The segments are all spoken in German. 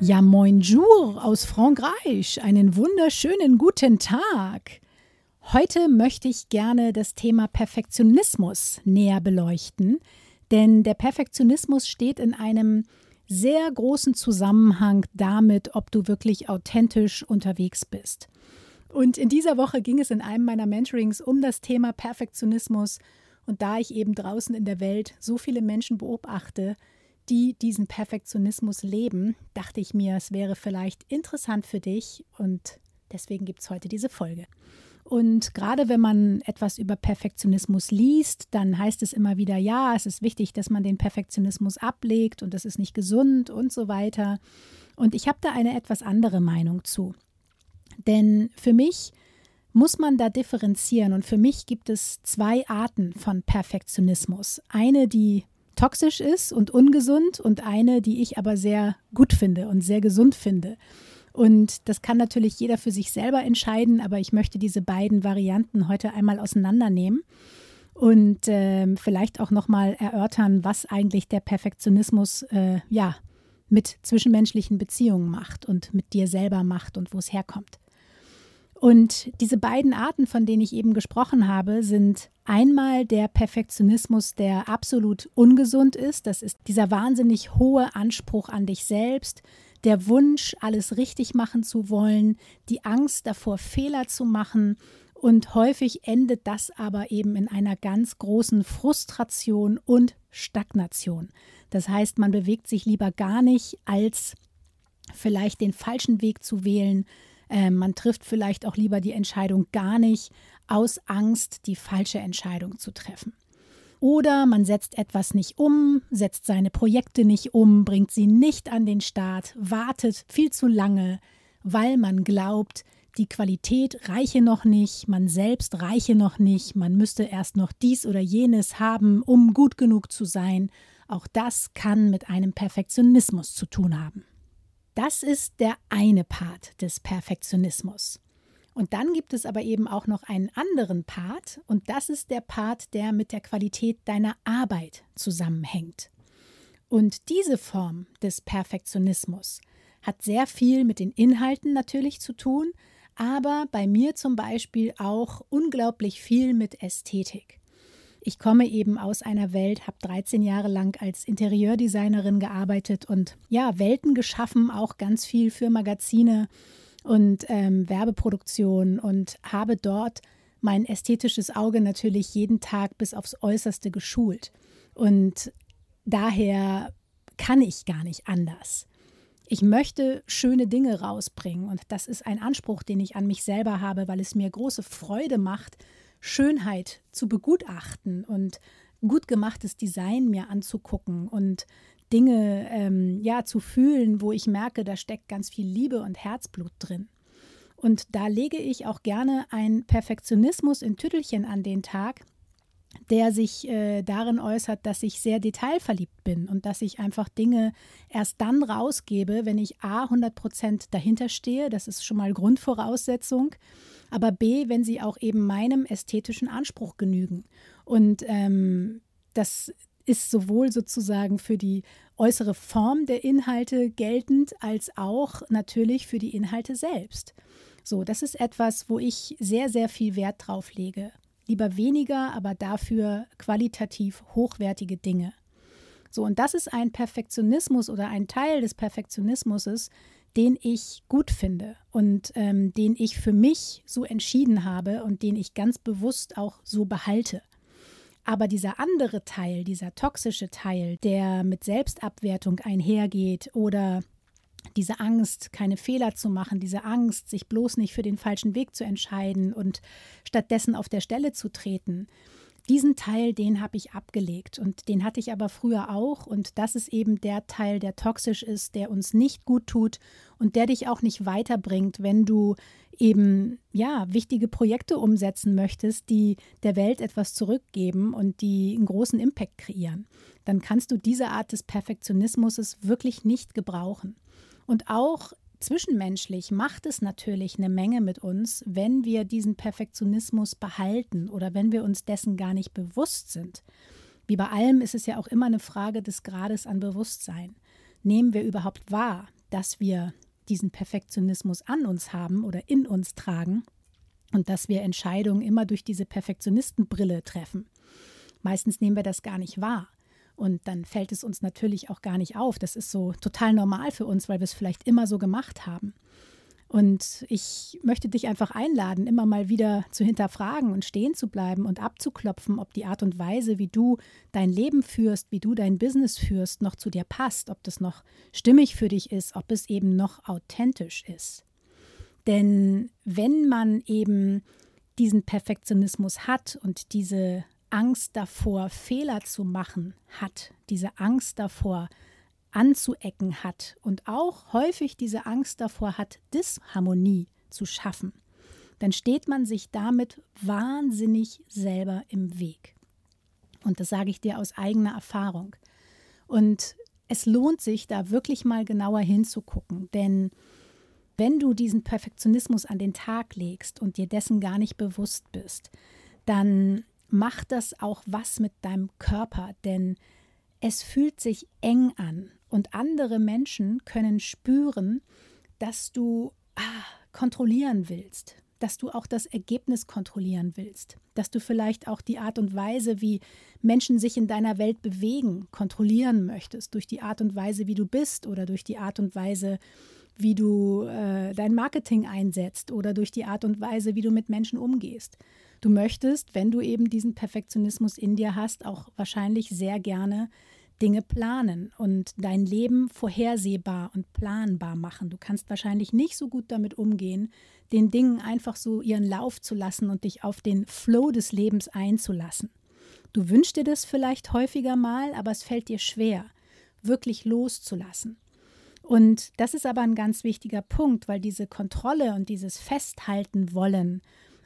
Ja, moin jour aus Frankreich. Einen wunderschönen guten Tag. Heute möchte ich gerne das Thema Perfektionismus näher beleuchten, denn der Perfektionismus steht in einem sehr großen Zusammenhang damit, ob du wirklich authentisch unterwegs bist. Und in dieser Woche ging es in einem meiner Mentorings um das Thema Perfektionismus. Und da ich eben draußen in der Welt so viele Menschen beobachte, die diesen Perfektionismus leben, dachte ich mir, es wäre vielleicht interessant für dich und deswegen gibt es heute diese Folge. Und gerade wenn man etwas über Perfektionismus liest, dann heißt es immer wieder, ja, es ist wichtig, dass man den Perfektionismus ablegt und das ist nicht gesund und so weiter. Und ich habe da eine etwas andere Meinung zu. Denn für mich muss man da differenzieren und für mich gibt es zwei Arten von Perfektionismus. Eine, die toxisch ist und ungesund und eine, die ich aber sehr gut finde und sehr gesund finde. Und das kann natürlich jeder für sich selber entscheiden, aber ich möchte diese beiden Varianten heute einmal auseinandernehmen und äh, vielleicht auch nochmal erörtern, was eigentlich der Perfektionismus äh, ja, mit zwischenmenschlichen Beziehungen macht und mit dir selber macht und wo es herkommt. Und diese beiden Arten, von denen ich eben gesprochen habe, sind einmal der Perfektionismus, der absolut ungesund ist. Das ist dieser wahnsinnig hohe Anspruch an dich selbst, der Wunsch, alles richtig machen zu wollen, die Angst davor, Fehler zu machen. Und häufig endet das aber eben in einer ganz großen Frustration und Stagnation. Das heißt, man bewegt sich lieber gar nicht, als vielleicht den falschen Weg zu wählen, äh, man trifft vielleicht auch lieber die Entscheidung gar nicht aus Angst, die falsche Entscheidung zu treffen. Oder man setzt etwas nicht um, setzt seine Projekte nicht um, bringt sie nicht an den Start, wartet viel zu lange, weil man glaubt, die Qualität reiche noch nicht, man selbst reiche noch nicht, man müsste erst noch dies oder jenes haben, um gut genug zu sein. Auch das kann mit einem Perfektionismus zu tun haben. Das ist der eine Part des Perfektionismus. Und dann gibt es aber eben auch noch einen anderen Part und das ist der Part, der mit der Qualität deiner Arbeit zusammenhängt. Und diese Form des Perfektionismus hat sehr viel mit den Inhalten natürlich zu tun, aber bei mir zum Beispiel auch unglaublich viel mit Ästhetik. Ich komme eben aus einer Welt, habe 13 Jahre lang als Interieurdesignerin gearbeitet und ja, Welten geschaffen, auch ganz viel für Magazine und ähm, Werbeproduktion und habe dort mein ästhetisches Auge natürlich jeden Tag bis aufs Äußerste geschult. Und daher kann ich gar nicht anders. Ich möchte schöne Dinge rausbringen und das ist ein Anspruch, den ich an mich selber habe, weil es mir große Freude macht, Schönheit zu begutachten und gut gemachtes Design mir anzugucken und Dinge ähm, ja zu fühlen, wo ich merke, da steckt ganz viel Liebe und Herzblut drin. Und da lege ich auch gerne ein Perfektionismus in Tüttelchen an den Tag, der sich äh, darin äußert, dass ich sehr detailverliebt bin und dass ich einfach Dinge erst dann rausgebe, wenn ich A 100 Prozent dahinter stehe. Das ist schon mal Grundvoraussetzung aber B, wenn sie auch eben meinem ästhetischen Anspruch genügen. Und ähm, das ist sowohl sozusagen für die äußere Form der Inhalte geltend, als auch natürlich für die Inhalte selbst. So, das ist etwas, wo ich sehr, sehr viel Wert drauf lege. Lieber weniger, aber dafür qualitativ hochwertige Dinge. So, und das ist ein Perfektionismus oder ein Teil des Perfektionismus, den ich gut finde und ähm, den ich für mich so entschieden habe und den ich ganz bewusst auch so behalte. Aber dieser andere Teil, dieser toxische Teil, der mit Selbstabwertung einhergeht oder diese Angst, keine Fehler zu machen, diese Angst, sich bloß nicht für den falschen Weg zu entscheiden und stattdessen auf der Stelle zu treten, diesen Teil, den habe ich abgelegt und den hatte ich aber früher auch und das ist eben der Teil, der toxisch ist, der uns nicht gut tut und der dich auch nicht weiterbringt, wenn du eben ja wichtige Projekte umsetzen möchtest, die der Welt etwas zurückgeben und die einen großen Impact kreieren. Dann kannst du diese Art des Perfektionismus wirklich nicht gebrauchen. Und auch Zwischenmenschlich macht es natürlich eine Menge mit uns, wenn wir diesen Perfektionismus behalten oder wenn wir uns dessen gar nicht bewusst sind. Wie bei allem ist es ja auch immer eine Frage des Grades an Bewusstsein. Nehmen wir überhaupt wahr, dass wir diesen Perfektionismus an uns haben oder in uns tragen und dass wir Entscheidungen immer durch diese Perfektionistenbrille treffen? Meistens nehmen wir das gar nicht wahr. Und dann fällt es uns natürlich auch gar nicht auf. Das ist so total normal für uns, weil wir es vielleicht immer so gemacht haben. Und ich möchte dich einfach einladen, immer mal wieder zu hinterfragen und stehen zu bleiben und abzuklopfen, ob die Art und Weise, wie du dein Leben führst, wie du dein Business führst, noch zu dir passt, ob das noch stimmig für dich ist, ob es eben noch authentisch ist. Denn wenn man eben diesen Perfektionismus hat und diese Angst davor, Fehler zu machen hat, diese Angst davor, anzuecken hat und auch häufig diese Angst davor hat, Disharmonie zu schaffen, dann steht man sich damit wahnsinnig selber im Weg. Und das sage ich dir aus eigener Erfahrung. Und es lohnt sich, da wirklich mal genauer hinzugucken, denn wenn du diesen Perfektionismus an den Tag legst und dir dessen gar nicht bewusst bist, dann macht das auch was mit deinem Körper, denn es fühlt sich eng an. Und andere Menschen können spüren, dass du ah, kontrollieren willst, dass du auch das Ergebnis kontrollieren willst, dass du vielleicht auch die Art und Weise, wie Menschen sich in deiner Welt bewegen, kontrollieren möchtest, durch die Art und Weise, wie du bist oder durch die Art und Weise, wie du äh, dein Marketing einsetzt oder durch die Art und Weise, wie du mit Menschen umgehst. Du möchtest, wenn du eben diesen Perfektionismus in dir hast, auch wahrscheinlich sehr gerne Dinge planen und dein Leben vorhersehbar und planbar machen. Du kannst wahrscheinlich nicht so gut damit umgehen, den Dingen einfach so ihren Lauf zu lassen und dich auf den Flow des Lebens einzulassen. Du wünschst dir das vielleicht häufiger mal, aber es fällt dir schwer, wirklich loszulassen. Und das ist aber ein ganz wichtiger Punkt, weil diese Kontrolle und dieses Festhalten wollen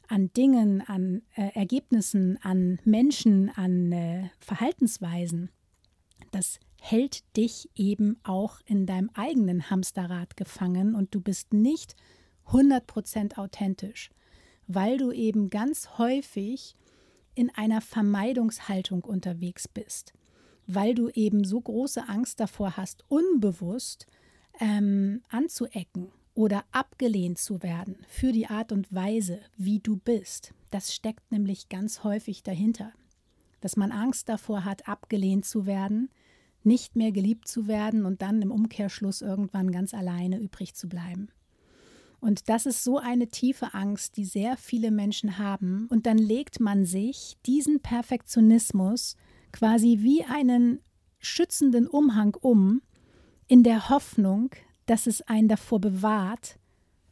an Dingen, an äh, Ergebnissen, an Menschen, an äh, Verhaltensweisen, das hält dich eben auch in deinem eigenen Hamsterrad gefangen und du bist nicht 100% authentisch, weil du eben ganz häufig in einer Vermeidungshaltung unterwegs bist, weil du eben so große Angst davor hast, unbewusst ähm, anzuecken oder abgelehnt zu werden für die Art und Weise, wie du bist. Das steckt nämlich ganz häufig dahinter, dass man Angst davor hat, abgelehnt zu werden, nicht mehr geliebt zu werden und dann im Umkehrschluss irgendwann ganz alleine übrig zu bleiben. Und das ist so eine tiefe Angst, die sehr viele Menschen haben. Und dann legt man sich diesen Perfektionismus quasi wie einen schützenden Umhang um, in der Hoffnung, dass es einen davor bewahrt,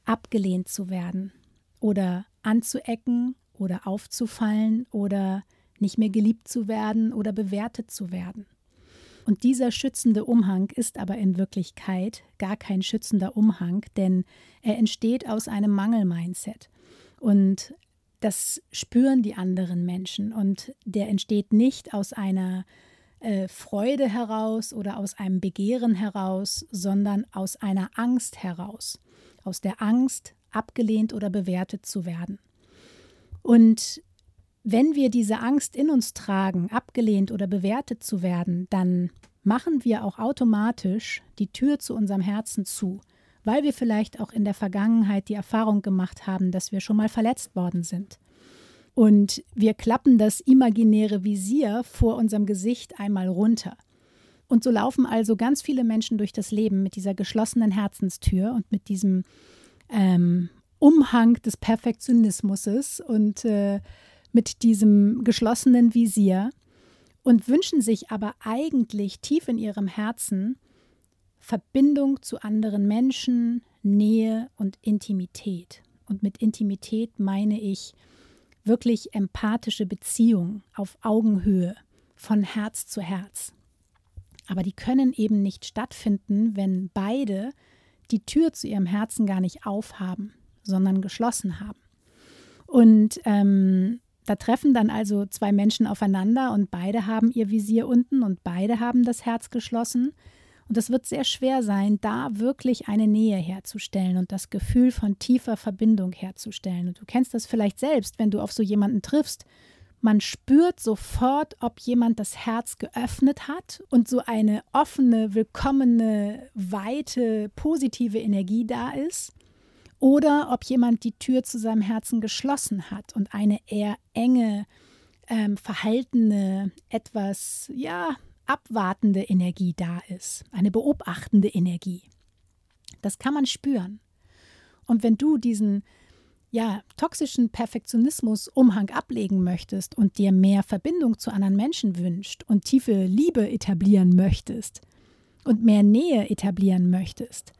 abgelehnt zu werden oder anzuecken oder aufzufallen oder nicht mehr geliebt zu werden oder bewertet zu werden. Und dieser schützende Umhang ist aber in Wirklichkeit gar kein schützender Umhang, denn er entsteht aus einem Mangel-Mindset. Und das spüren die anderen Menschen und der entsteht nicht aus einer äh, Freude heraus oder aus einem Begehren heraus, sondern aus einer Angst heraus. Aus der Angst, abgelehnt oder bewertet zu werden. Und wenn wir diese Angst in uns tragen, abgelehnt oder bewertet zu werden, dann machen wir auch automatisch die Tür zu unserem Herzen zu, weil wir vielleicht auch in der Vergangenheit die Erfahrung gemacht haben, dass wir schon mal verletzt worden sind und wir klappen das imaginäre Visier vor unserem Gesicht einmal runter. Und so laufen also ganz viele Menschen durch das Leben mit dieser geschlossenen Herzenstür und mit diesem ähm, Umhang des Perfektionismus und äh, mit diesem geschlossenen Visier und wünschen sich aber eigentlich tief in ihrem Herzen Verbindung zu anderen Menschen, Nähe und Intimität. Und mit Intimität meine ich wirklich empathische Beziehung auf Augenhöhe, von Herz zu Herz. Aber die können eben nicht stattfinden, wenn beide die Tür zu ihrem Herzen gar nicht aufhaben, sondern geschlossen haben. Und ähm, da treffen dann also zwei Menschen aufeinander und beide haben ihr Visier unten und beide haben das Herz geschlossen. Und es wird sehr schwer sein, da wirklich eine Nähe herzustellen und das Gefühl von tiefer Verbindung herzustellen. Und du kennst das vielleicht selbst, wenn du auf so jemanden triffst. Man spürt sofort, ob jemand das Herz geöffnet hat und so eine offene, willkommene, weite, positive Energie da ist oder ob jemand die Tür zu seinem Herzen geschlossen hat und eine eher enge, ähm, verhaltene, etwas, ja, abwartende Energie da ist, eine beobachtende Energie. Das kann man spüren. Und wenn du diesen ja, toxischen Perfektionismus-Umhang ablegen möchtest und dir mehr Verbindung zu anderen Menschen wünscht und tiefe Liebe etablieren möchtest und mehr Nähe etablieren möchtest,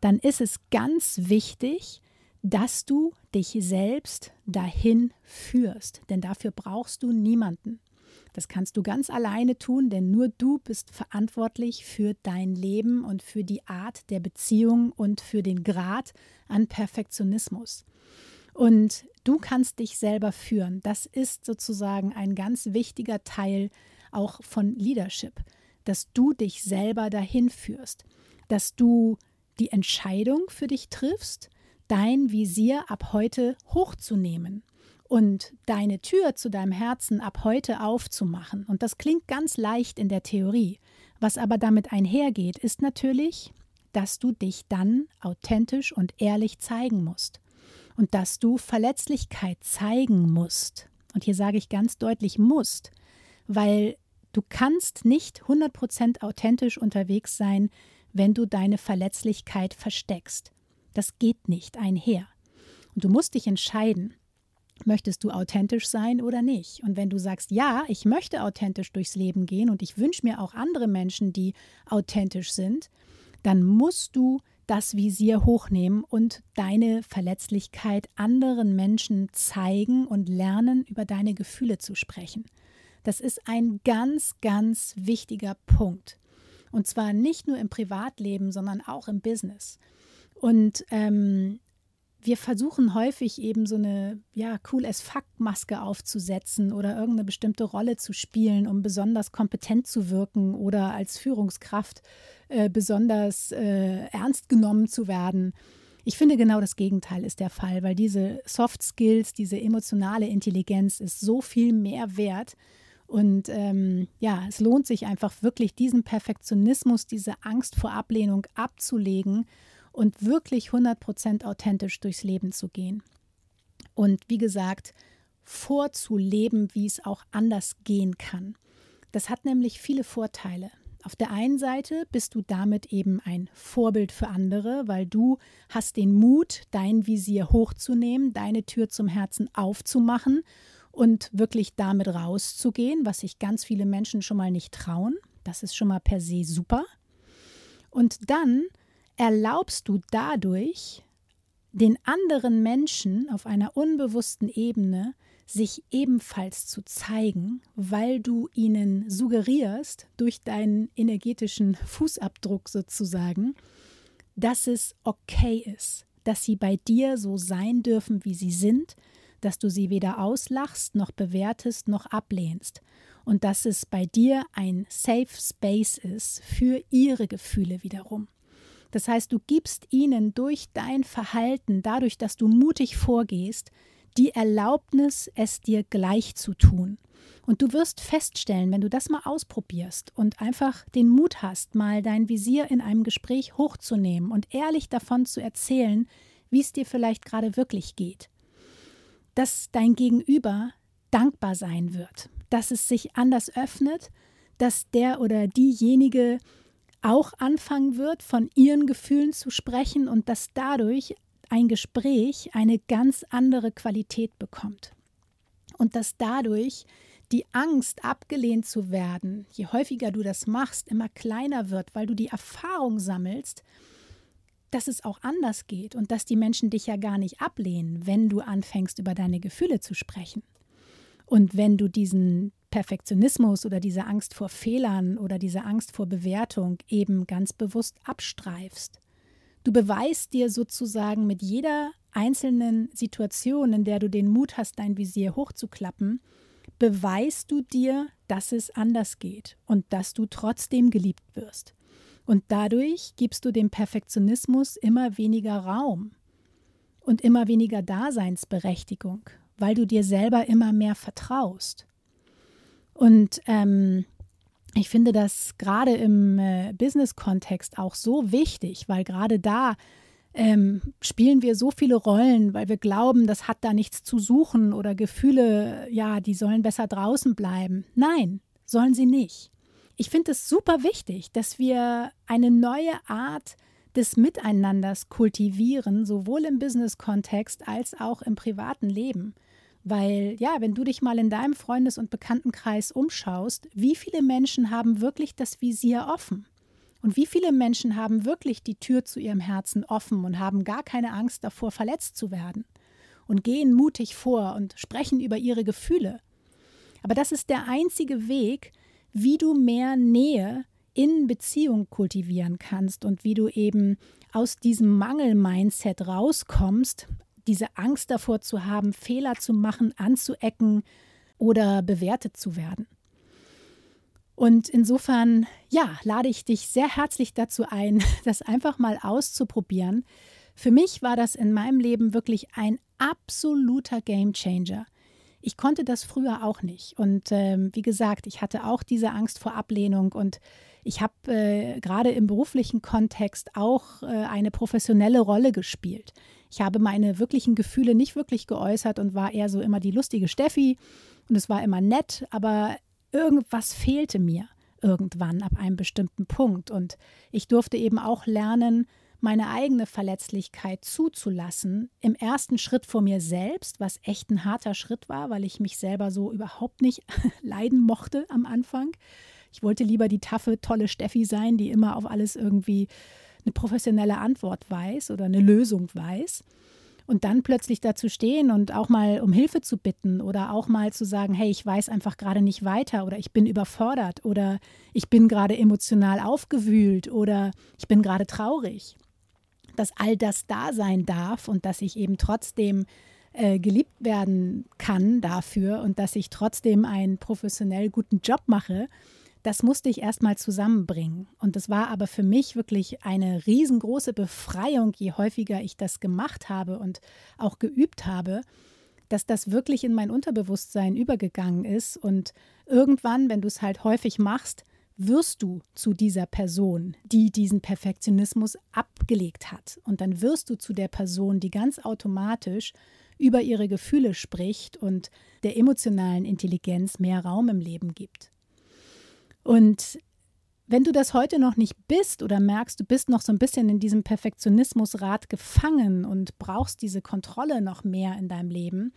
dann ist es ganz wichtig, dass du dich selbst dahin führst. Denn dafür brauchst du niemanden. Das kannst du ganz alleine tun, denn nur du bist verantwortlich für dein Leben und für die Art der Beziehung und für den Grad an Perfektionismus. Und du kannst dich selber führen. Das ist sozusagen ein ganz wichtiger Teil auch von Leadership, dass du dich selber dahin führst, dass du die Entscheidung für dich triffst, dein Visier ab heute hochzunehmen und deine Tür zu deinem Herzen ab heute aufzumachen. Und das klingt ganz leicht in der Theorie. Was aber damit einhergeht, ist natürlich, dass du dich dann authentisch und ehrlich zeigen musst. Und dass du Verletzlichkeit zeigen musst. Und hier sage ich ganz deutlich musst, weil du kannst nicht 100% authentisch unterwegs sein, wenn du deine Verletzlichkeit versteckst. Das geht nicht einher. Und du musst dich entscheiden, möchtest du authentisch sein oder nicht? Und wenn du sagst, ja, ich möchte authentisch durchs Leben gehen und ich wünsche mir auch andere Menschen, die authentisch sind, dann musst du das Visier hochnehmen und deine Verletzlichkeit anderen Menschen zeigen und lernen, über deine Gefühle zu sprechen. Das ist ein ganz, ganz wichtiger Punkt. Und zwar nicht nur im Privatleben, sondern auch im Business. Und ähm, wir versuchen häufig eben so eine ja cool as fuck Maske aufzusetzen oder irgendeine bestimmte Rolle zu spielen, um besonders kompetent zu wirken oder als Führungskraft äh, besonders äh, ernst genommen zu werden. Ich finde genau das Gegenteil ist der Fall, weil diese Soft Skills, diese emotionale Intelligenz ist so viel mehr wert und ähm, ja, es lohnt sich einfach wirklich, diesen Perfektionismus, diese Angst vor Ablehnung abzulegen und wirklich 100% authentisch durchs Leben zu gehen. Und wie gesagt, vorzuleben, wie es auch anders gehen kann. Das hat nämlich viele Vorteile. Auf der einen Seite bist du damit eben ein Vorbild für andere, weil du hast den Mut, dein Visier hochzunehmen, deine Tür zum Herzen aufzumachen und wirklich damit rauszugehen, was sich ganz viele Menschen schon mal nicht trauen. Das ist schon mal per se super. Und dann erlaubst du dadurch den anderen Menschen auf einer unbewussten Ebene sich ebenfalls zu zeigen, weil du ihnen suggerierst durch deinen energetischen Fußabdruck sozusagen, dass es okay ist, dass sie bei dir so sein dürfen, wie sie sind, dass du sie weder auslachst, noch bewertest, noch ablehnst und dass es bei dir ein Safe Space ist für ihre Gefühle wiederum. Das heißt, du gibst ihnen durch dein Verhalten, dadurch, dass du mutig vorgehst, die Erlaubnis, es dir gleich zu tun. Und du wirst feststellen, wenn du das mal ausprobierst und einfach den Mut hast, mal dein Visier in einem Gespräch hochzunehmen und ehrlich davon zu erzählen, wie es dir vielleicht gerade wirklich geht, dass dein Gegenüber dankbar sein wird, dass es sich anders öffnet, dass der oder diejenige auch anfangen wird, von ihren Gefühlen zu sprechen und dass dadurch ein Gespräch eine ganz andere Qualität bekommt. Und dass dadurch die Angst, abgelehnt zu werden, je häufiger du das machst, immer kleiner wird, weil du die Erfahrung sammelst, dass es auch anders geht und dass die Menschen dich ja gar nicht ablehnen, wenn du anfängst, über deine Gefühle zu sprechen. Und wenn du diesen Perfektionismus oder diese Angst vor Fehlern oder diese Angst vor Bewertung eben ganz bewusst abstreifst. Du beweist dir sozusagen mit jeder einzelnen Situation, in der du den Mut hast, dein Visier hochzuklappen, beweist du dir, dass es anders geht und dass du trotzdem geliebt wirst. Und dadurch gibst du dem Perfektionismus immer weniger Raum und immer weniger Daseinsberechtigung, weil du dir selber immer mehr vertraust. Und ähm, ich finde das gerade im äh, Business-Kontext auch so wichtig, weil gerade da ähm, spielen wir so viele Rollen, weil wir glauben, das hat da nichts zu suchen oder Gefühle, ja, die sollen besser draußen bleiben. Nein, sollen sie nicht. Ich finde es super wichtig, dass wir eine neue Art des Miteinanders kultivieren, sowohl im Business-Kontext als auch im privaten Leben. Weil ja, wenn du dich mal in deinem Freundes- und Bekanntenkreis umschaust, wie viele Menschen haben wirklich das Visier offen? Und wie viele Menschen haben wirklich die Tür zu ihrem Herzen offen und haben gar keine Angst davor, verletzt zu werden? Und gehen mutig vor und sprechen über ihre Gefühle. Aber das ist der einzige Weg, wie du mehr Nähe in Beziehung kultivieren kannst und wie du eben aus diesem Mangel-Mindset rauskommst, diese Angst davor zu haben, Fehler zu machen, anzuecken oder bewertet zu werden. Und insofern, ja, lade ich dich sehr herzlich dazu ein, das einfach mal auszuprobieren. Für mich war das in meinem Leben wirklich ein absoluter Game Changer. Ich konnte das früher auch nicht. Und ähm, wie gesagt, ich hatte auch diese Angst vor Ablehnung und ich habe äh, gerade im beruflichen Kontext auch äh, eine professionelle Rolle gespielt. Ich habe meine wirklichen Gefühle nicht wirklich geäußert und war eher so immer die lustige Steffi und es war immer nett, aber irgendwas fehlte mir irgendwann ab einem bestimmten Punkt und ich durfte eben auch lernen, meine eigene Verletzlichkeit zuzulassen, im ersten Schritt vor mir selbst, was echt ein harter Schritt war, weil ich mich selber so überhaupt nicht leiden mochte am Anfang. Ich wollte lieber die taffe, tolle Steffi sein, die immer auf alles irgendwie eine professionelle Antwort weiß oder eine Lösung weiß. Und dann plötzlich dazu stehen und auch mal um Hilfe zu bitten oder auch mal zu sagen, hey, ich weiß einfach gerade nicht weiter oder ich bin überfordert oder ich bin gerade emotional aufgewühlt oder ich bin gerade traurig. Dass all das da sein darf und dass ich eben trotzdem äh, geliebt werden kann dafür und dass ich trotzdem einen professionell guten Job mache, das musste ich erstmal zusammenbringen. Und das war aber für mich wirklich eine riesengroße Befreiung, je häufiger ich das gemacht habe und auch geübt habe, dass das wirklich in mein Unterbewusstsein übergegangen ist. Und irgendwann, wenn du es halt häufig machst, wirst du zu dieser Person, die diesen Perfektionismus abgelegt hat. Und dann wirst du zu der Person, die ganz automatisch über ihre Gefühle spricht und der emotionalen Intelligenz mehr Raum im Leben gibt. Und wenn du das heute noch nicht bist oder merkst, du bist noch so ein bisschen in diesem Perfektionismusrad gefangen und brauchst diese Kontrolle noch mehr in deinem Leben,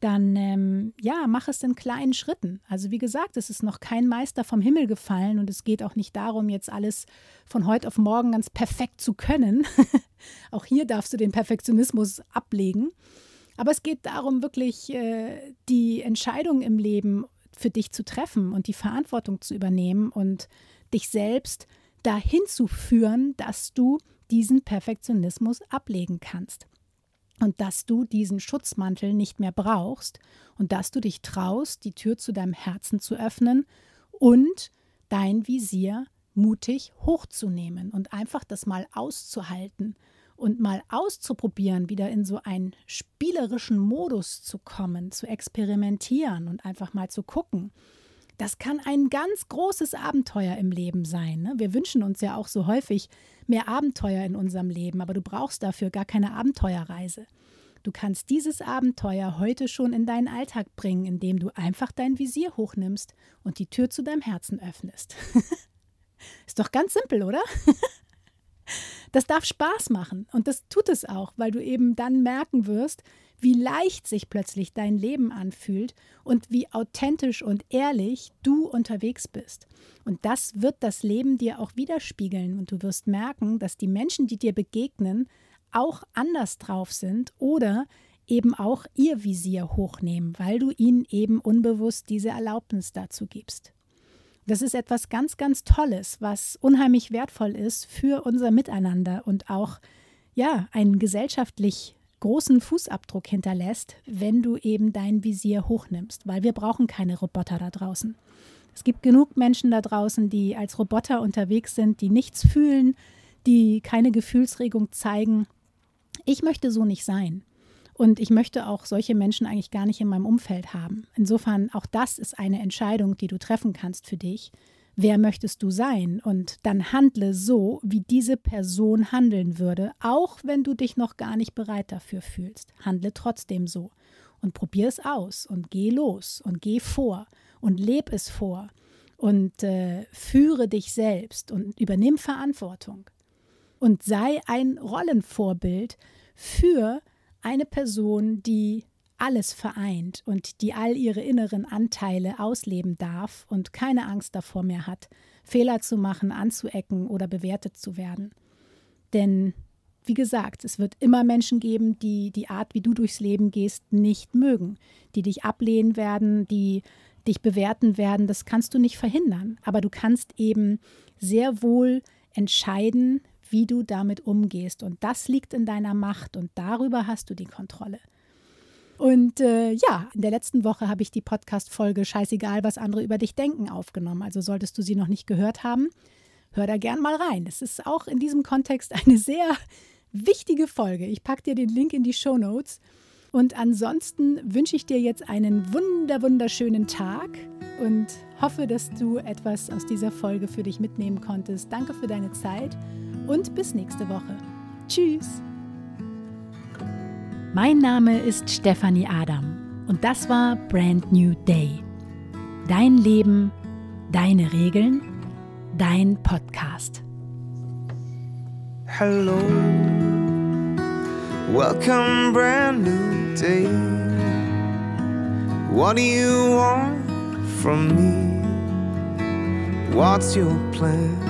dann ähm, ja, mach es in kleinen Schritten. Also wie gesagt, es ist noch kein Meister vom Himmel gefallen und es geht auch nicht darum, jetzt alles von heute auf morgen ganz perfekt zu können. auch hier darfst du den Perfektionismus ablegen. Aber es geht darum, wirklich äh, die Entscheidung im Leben für dich zu treffen und die Verantwortung zu übernehmen und dich selbst dahin zu führen, dass du diesen Perfektionismus ablegen kannst. Und dass du diesen Schutzmantel nicht mehr brauchst und dass du dich traust, die Tür zu deinem Herzen zu öffnen und dein Visier mutig hochzunehmen und einfach das mal auszuhalten und mal auszuprobieren, wieder in so einen spielerischen Modus zu kommen, zu experimentieren und einfach mal zu gucken. Das kann ein ganz großes Abenteuer im Leben sein. Ne? Wir wünschen uns ja auch so häufig mehr Abenteuer in unserem Leben, aber du brauchst dafür gar keine Abenteuerreise. Du kannst dieses Abenteuer heute schon in deinen Alltag bringen, indem du einfach dein Visier hochnimmst und die Tür zu deinem Herzen öffnest. Ist doch ganz simpel, oder? Das darf Spaß machen und das tut es auch, weil du eben dann merken wirst, wie leicht sich plötzlich dein Leben anfühlt und wie authentisch und ehrlich du unterwegs bist. Und das wird das Leben dir auch widerspiegeln und du wirst merken, dass die Menschen, die dir begegnen, auch anders drauf sind oder eben auch ihr Visier hochnehmen, weil du ihnen eben unbewusst diese Erlaubnis dazu gibst. Das ist etwas ganz, ganz Tolles, was unheimlich wertvoll ist für unser Miteinander und auch ja, einen gesellschaftlich großen Fußabdruck hinterlässt, wenn du eben dein Visier hochnimmst, weil wir brauchen keine Roboter da draußen. Es gibt genug Menschen da draußen, die als Roboter unterwegs sind, die nichts fühlen, die keine Gefühlsregung zeigen. Ich möchte so nicht sein. Und ich möchte auch solche Menschen eigentlich gar nicht in meinem Umfeld haben. Insofern, auch das ist eine Entscheidung, die du treffen kannst für dich wer möchtest du sein? Und dann handle so, wie diese Person handeln würde, auch wenn du dich noch gar nicht bereit dafür fühlst. Handle trotzdem so und probier es aus und geh los und geh vor und leb es vor und äh, führe dich selbst und übernimm Verantwortung und sei ein Rollenvorbild für eine Person, die alles vereint und die all ihre inneren Anteile ausleben darf und keine Angst davor mehr hat, Fehler zu machen, anzuecken oder bewertet zu werden. Denn, wie gesagt, es wird immer Menschen geben, die die Art, wie du durchs Leben gehst, nicht mögen, die dich ablehnen werden, die dich bewerten werden. Das kannst du nicht verhindern. Aber du kannst eben sehr wohl entscheiden, wie du damit umgehst. Und das liegt in deiner Macht und darüber hast du die Kontrolle. Und äh, ja, in der letzten Woche habe ich die Podcast-Folge Scheißegal, was andere über dich denken aufgenommen. Also solltest du sie noch nicht gehört haben, hör da gern mal rein. Es ist auch in diesem Kontext eine sehr wichtige Folge. Ich packe dir den Link in die Show Notes. Und ansonsten wünsche ich dir jetzt einen wunder, wunderschönen Tag und hoffe, dass du etwas aus dieser Folge für dich mitnehmen konntest. Danke für deine Zeit und bis nächste Woche. Tschüss! Mein Name ist Stefanie Adam und das war Brand New Day. Dein Leben, deine Regeln, dein Podcast. Hello, welcome, brand new day. What do you want from me? What's your plan?